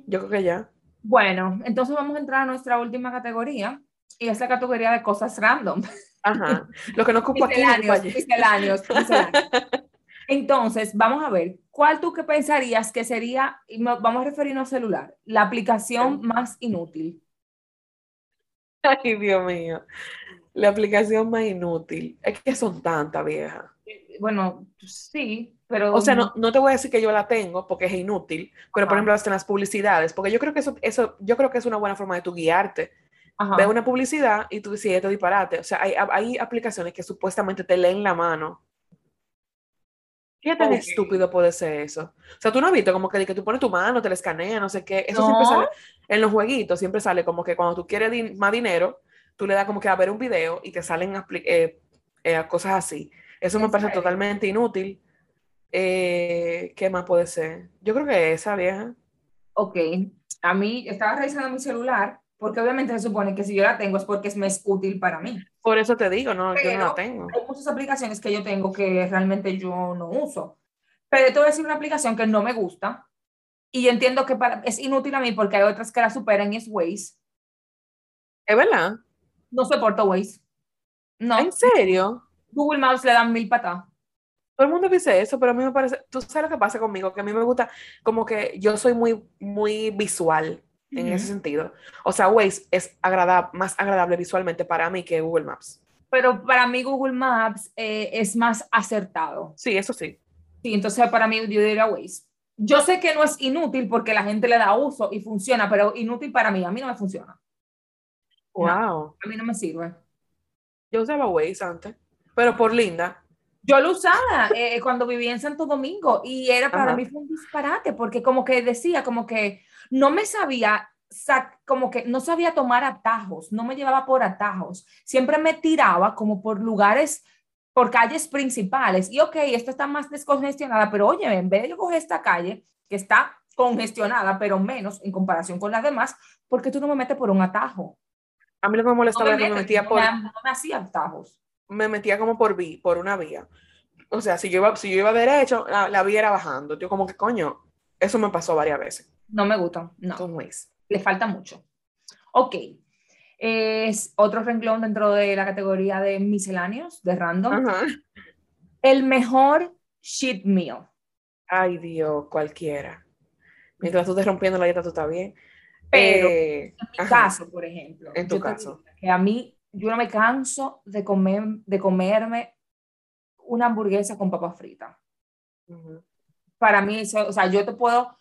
Yo creo que ya. Bueno, entonces vamos a entrar a nuestra última categoría, y es la categoría de cosas random. Ajá. Lo que no ocupa aquí, Misceláneos, misceláneos, misceláneos. Entonces, vamos a ver, ¿cuál tú que pensarías que sería, y vamos a referirnos al celular, la aplicación más inútil? Ay, Dios mío. La aplicación más inútil. Es que son tantas, vieja. Bueno, sí, pero... O sea, no, no te voy a decir que yo la tengo porque es inútil, pero por ejemplo, hasta en las publicidades, porque yo creo que eso, eso, yo creo que es una buena forma de tu guiarte. Ajá. Ve una publicidad y tú dices, esto es disparate. O sea, hay, hay aplicaciones que supuestamente te leen la mano. ¿Qué tan estúpido puede ser eso? O sea, tú no has visto como que, que tú pones tu mano, te la escanea, no sé qué. Eso No. siempre sale en los jueguitos, siempre sale como que cuando tú quieres din- más dinero, tú le das como que a ver un video y te salen eh, eh, cosas así. Eso me ¿En parece serio? totalmente inútil. Eh, ¿qué más puede ser? Yo creo que esa vieja. Ok, a mí estaba revisando mi celular, porque obviamente se supone que si yo la tengo es porque es, me es útil para mí. Por eso te digo, no, yo no Pero- la tengo. Hay muchas aplicaciones que yo tengo que realmente yo no uso. Pero te voy a decir una aplicación que no me gusta y yo entiendo que para, es inútil a mí porque hay otras que la superan y es Waze. ¿Es verdad? No soporto Waze. No, ¿En serio? Google Maps le dan mil patas. Todo el mundo dice eso, pero a mí me parece, tú sabes lo que pasa conmigo, que a mí me gusta, como que yo soy muy, muy visual en ese sentido. O sea, Waze es agrada- más agradable visualmente para mí que Google Maps. Pero para mí Google Maps eh, es más acertado. Sí, eso sí. Sí, entonces para mí yo diría Waze. Yo sé que no es inútil porque la gente le da uso y funciona, pero inútil para mí, a mí no me funciona. Wow. A mí no me sirve. Yo usaba Waze antes, pero por linda. Yo lo usaba eh, cuando vivía en Santo Domingo y era para Ajá. mí fue un disparate porque como que decía, como que no me sabía, sa- como que no sabía tomar atajos, no me llevaba por atajos, siempre me tiraba como por lugares, por calles principales y ok, esta está más descongestionada, pero oye, en vez de yo coger esta calle que está congestionada, pero menos en comparación con las demás, ¿por qué tú no me metes por un atajo? A mí lo que me No molestaba me, que me metía no por, me- no me hacía atajos. Me metía como por vi, por una vía. O sea, si yo iba, si yo iba derecho, la, la vía era bajando. Yo como que, coño, eso me pasó varias veces No me gustan, no. con Waze. le falta mucho. Ok. Es otro renglón dentro de la categoría de misceláneos, de random. Ajá. El mejor cheat meal. Ay, Dios, cualquiera. Mientras tú estés rompiendo la dieta, tú estás bien. Pero Eh, en mi ajá, caso, por ejemplo, En tu caso. que a mí, yo no me canso de, comer, de comerme una hamburguesa con papas fritas. ujú. Para mí, eso, o sea, yo te puedo,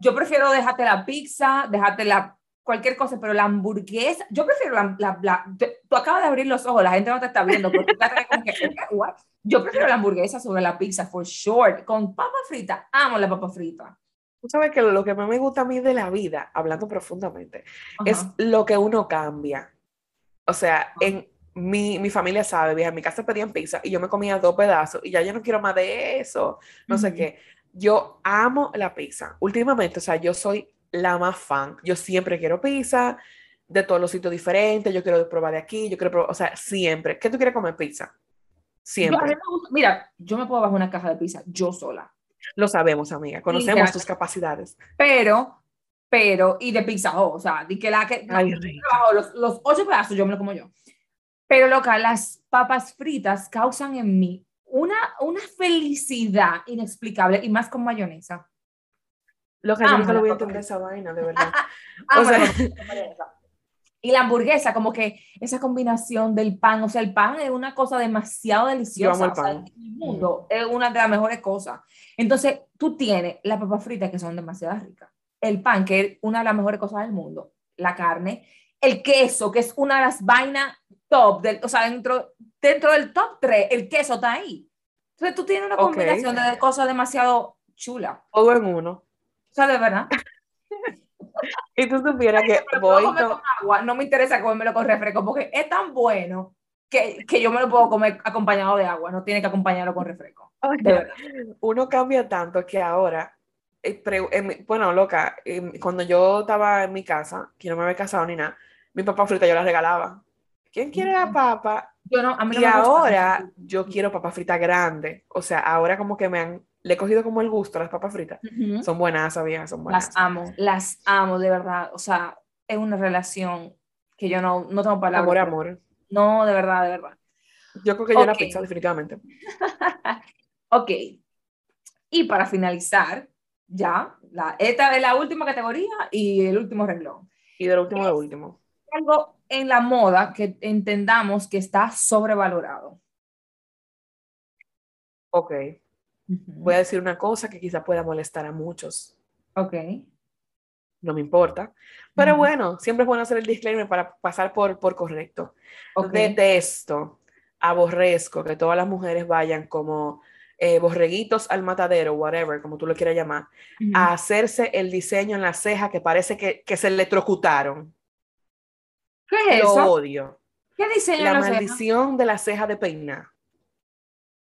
yo prefiero dejarte la pizza, dejarte la, cualquier cosa, pero la hamburguesa, yo prefiero la, la, la- te- tú acabas de abrir los ojos, la gente no te está viendo, pero tú como que, "What?". yo prefiero la hamburguesa sobre la pizza, for sure, con papas fritas, amo la papa frita. Tú sabes que lo que más me gusta a mí de la vida, hablando profundamente, es lo que uno cambia. O sea, en mi, mi familia sabe, vieja, en mi casa pedían pizza y yo me comía dos pedazos y ya yo no quiero más de eso, no sé qué. Yo amo la pizza. Últimamente, o sea, yo soy la más fan. Yo siempre quiero pizza de todos los sitios diferentes, yo quiero probar de aquí, yo quiero probar, o sea, siempre. ¿Qué tú quieres comer pizza? Siempre. mira, yo me puedo bajar una caja de pizza yo sola, Lo sabemos, amiga. Conocemos tus capacidades. pero, pero, y de pizza, Hut, o sea, di que la que, Ay, bajo los, los ocho pedazos yo me lo como yo. Pero loca, las papas fritas causan en mí una, una felicidad inexplicable y más con mayonesa. Lo que yo nunca lo la voy a entender esa vaina, de verdad. Amo O sea- la. Y la hamburguesa, como que esa combinación del pan, o sea, el pan es una cosa demasiado deliciosa. Yo amo el o sea, pan. en el mundo es una de las mejores cosas. Entonces, tú tienes las papas fritas que son demasiado ricas, el pan, que es una de las mejores cosas del mundo, la carne, el queso, que es una de las vainas top, del, o sea, dentro, dentro del top 3, el queso está ahí. Entonces, tú tienes una combinación de cosas demasiado chula. Todo en uno. O sea, de verdad. Y tú supieras que voy comer con- con agua, no me interesa comérmelo con refresco porque es tan bueno que, que yo me lo puedo comer acompañado de agua, no tiene que acompañarlo con refresco. Verdad. uno cambia tanto que ahora, bueno, loca, em, cuando yo estaba en mi casa, que no me había casado ni nada, mi papa frita yo la regalaba. ¿Quién quiere la Ujú. papa? Yo no, a mí no Y me gusta. ahora yo quiero papa frita grande. O sea, ahora como que me han, le he cogido como el gusto a las papas fritas. Ujú. Son buenas, viejas, son buenas. Las amo, las amo de verdad. O sea, es una relación que yo no, no tengo palabras. Amor, amor. No, de verdad, de verdad. Yo creo que yo la pizza, definitivamente. Ok. Y para finalizar, ya, la, esta es la última categoría y el último renglón. Y de lo último, lo último. Algo en la moda que entendamos que está sobrevalorado. Ok. Ujú. Voy a decir una cosa que quizá pueda molestar a muchos. Ok. No me importa. Pero Ujú. bueno, siempre es bueno hacer el disclaimer para pasar por, por correcto. Ok. Detesto, aborrezco que todas las mujeres vayan como eh, borreguitos al matadero, whatever, como tú lo quieras llamar, a hacerse el diseño en la ceja que parece que, que se electrocutaron. ¿Qué es Lo eso? odio. ¿Qué diseño La maldición de la ceja de peinar.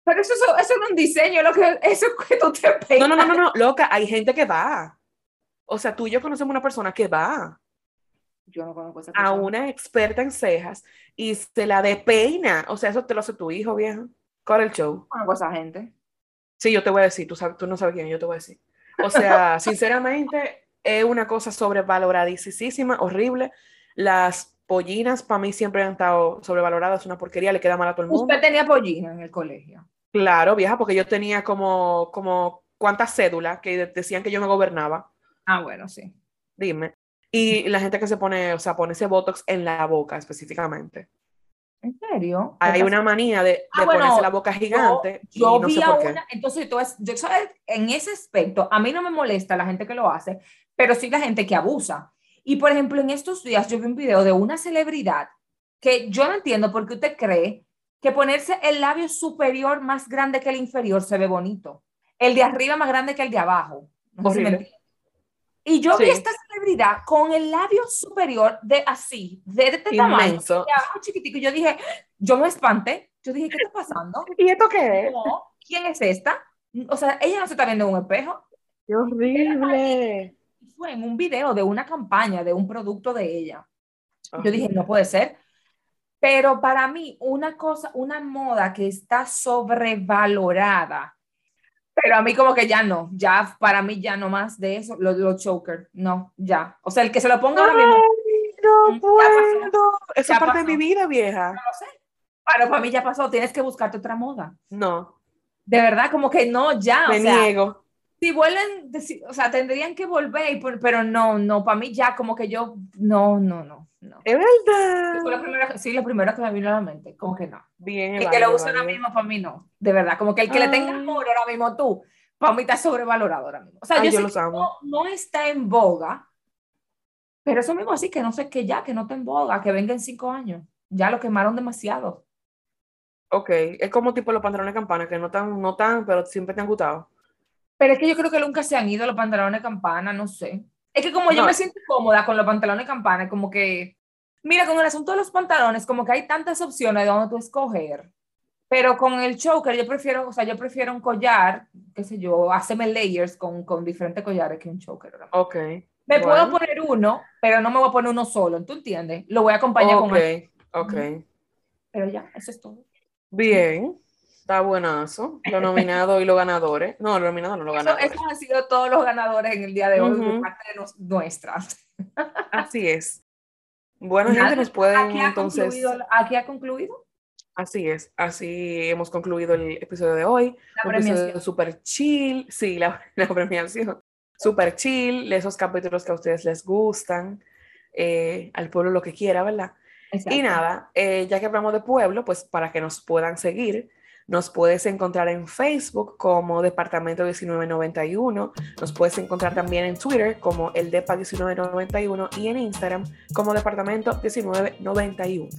Pero eso, eso, eso no es un diseño, lo que, eso es que tú te peinas. no, no, no, no, loca, hay gente que va. O sea, tú y yo conocemos una persona que va Yo no conozco esa a persona. una experta en cejas y se la depeina. O sea, eso te lo hace tu hijo, vieja. Corre el show. No conozco a esa gente. Sí, yo te voy a decir, tú, sabes, tú no sabes quién, yo te voy a decir. O sea, sinceramente, es una cosa sobrevaloradísima, horrible. Las pollinas para mí siempre han estado sobrevaloradas, es una porquería, le queda mal a todo el mundo. Usted tenía pollina en el colegio. Claro, vieja, porque yo tenía como, como cuántas cédulas que de- decían que yo me gobernaba, Ah, bueno, sí. dime. Y la gente que se pone, o sea, pone ese botox en la boca específicamente. ¿En serio? Hay ¿Qué una manía de, de Ah, bueno, ponerse la boca gigante Yo no vi a una, entonces yo sabes, en ese aspecto, a mí no me molesta la gente que lo hace, pero sí la gente que abusa. Y por ejemplo, en estos días yo vi un video de una celebridad que yo no entiendo por qué usted cree que ponerse el labio superior más grande que el inferior se ve bonito. El de arriba más grande que el de abajo. No sé si me. Y yo vi esta con el labio superior de así, de este tamaño, Inmenso. de abajo chiquitico. Y yo dije, yo me espanté. Yo dije, ¿qué está pasando? ¿Y esto qué es? No, ¿quién es esta? O sea, ella no se está viendo en un espejo. ¡Qué horrible! Fue en un video de una campaña, de un producto de ella. Yo dije, no puede ser. Pero para mí, una cosa, una moda que está sobrevalorada. Pero a mí como que ya no, ya para mí ya no más de eso, los lo choker, no, ya. O sea, el que se lo ponga ahora mismo, Ay, no pasó. puedo. Eso es parte de pasó. mi vida, vieja. no lo sé. Pero para mí ya pasó, tienes que buscarte otra moda. No, De verdad, como que no, ya. me o sea, niego. si vuelven, o sea, tendrían que volver, pero no, no, para mí ya como que yo, no, no, no. No. Es verdad. Fue la primera, sí, la primera que me vino a la mente, como que no. Bien, el que lo usa ahora mismo, para mí no, de verdad, como que el que le tenga amor ahora mismo tú, para mí está sobrevalorado ahora mismo. O sea, yo, sé que no, no, está en boga, pero eso mismo así, que no sé, que ya, que no está en boga, que venga en cinco años, ya lo quemaron demasiado. Ok, es como tipo los pantalones de campana, que no tan, no tan, pero siempre te han gustado. Pero es que yo creo que nunca se han ido los pantalones de campana, no sé. Es que como yo me siento cómoda con los pantalones campana, como que, mira, con el asunto de los pantalones, como que hay tantas opciones de donde tú escoger. Pero con el choker yo prefiero, o sea, yo prefiero un collar, qué sé yo, hacerme layers con, con diferentes collares que un choker. Ok. Me puedo poner uno, pero no me voy a poner uno solo, ¿tú entiendes? Lo voy a acompañar con él. Ok, Pero ya, eso es todo. Bien. Está buenazo. Lo nominado y los ganadores. No, lo nominado no, los ganadores. Eso han sido todos los ganadores en el día de hoy de parte de nuestras. Así es. Bueno, gente, nos pueden aquí entonces. aquí ha concluido. Así es, así hemos concluido el episodio de hoy. La un episodio super chill, sí, la, la, premiación. Super chill, esos capítulos que a ustedes les gustan, eh, al pueblo lo que quiera, ¿verdad? Y nada, eh, ya que hablamos de pueblo, pues para que nos puedan seguir, nos puedes encontrar en Facebook como Departamento 1991. Nos puedes encontrar también en Twitter como el DEPA 1991 y en Instagram como Departamento 1991.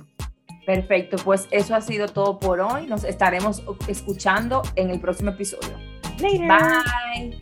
Perfecto, pues eso ha sido todo por hoy. Nos estaremos escuchando en el próximo episodio. Bye.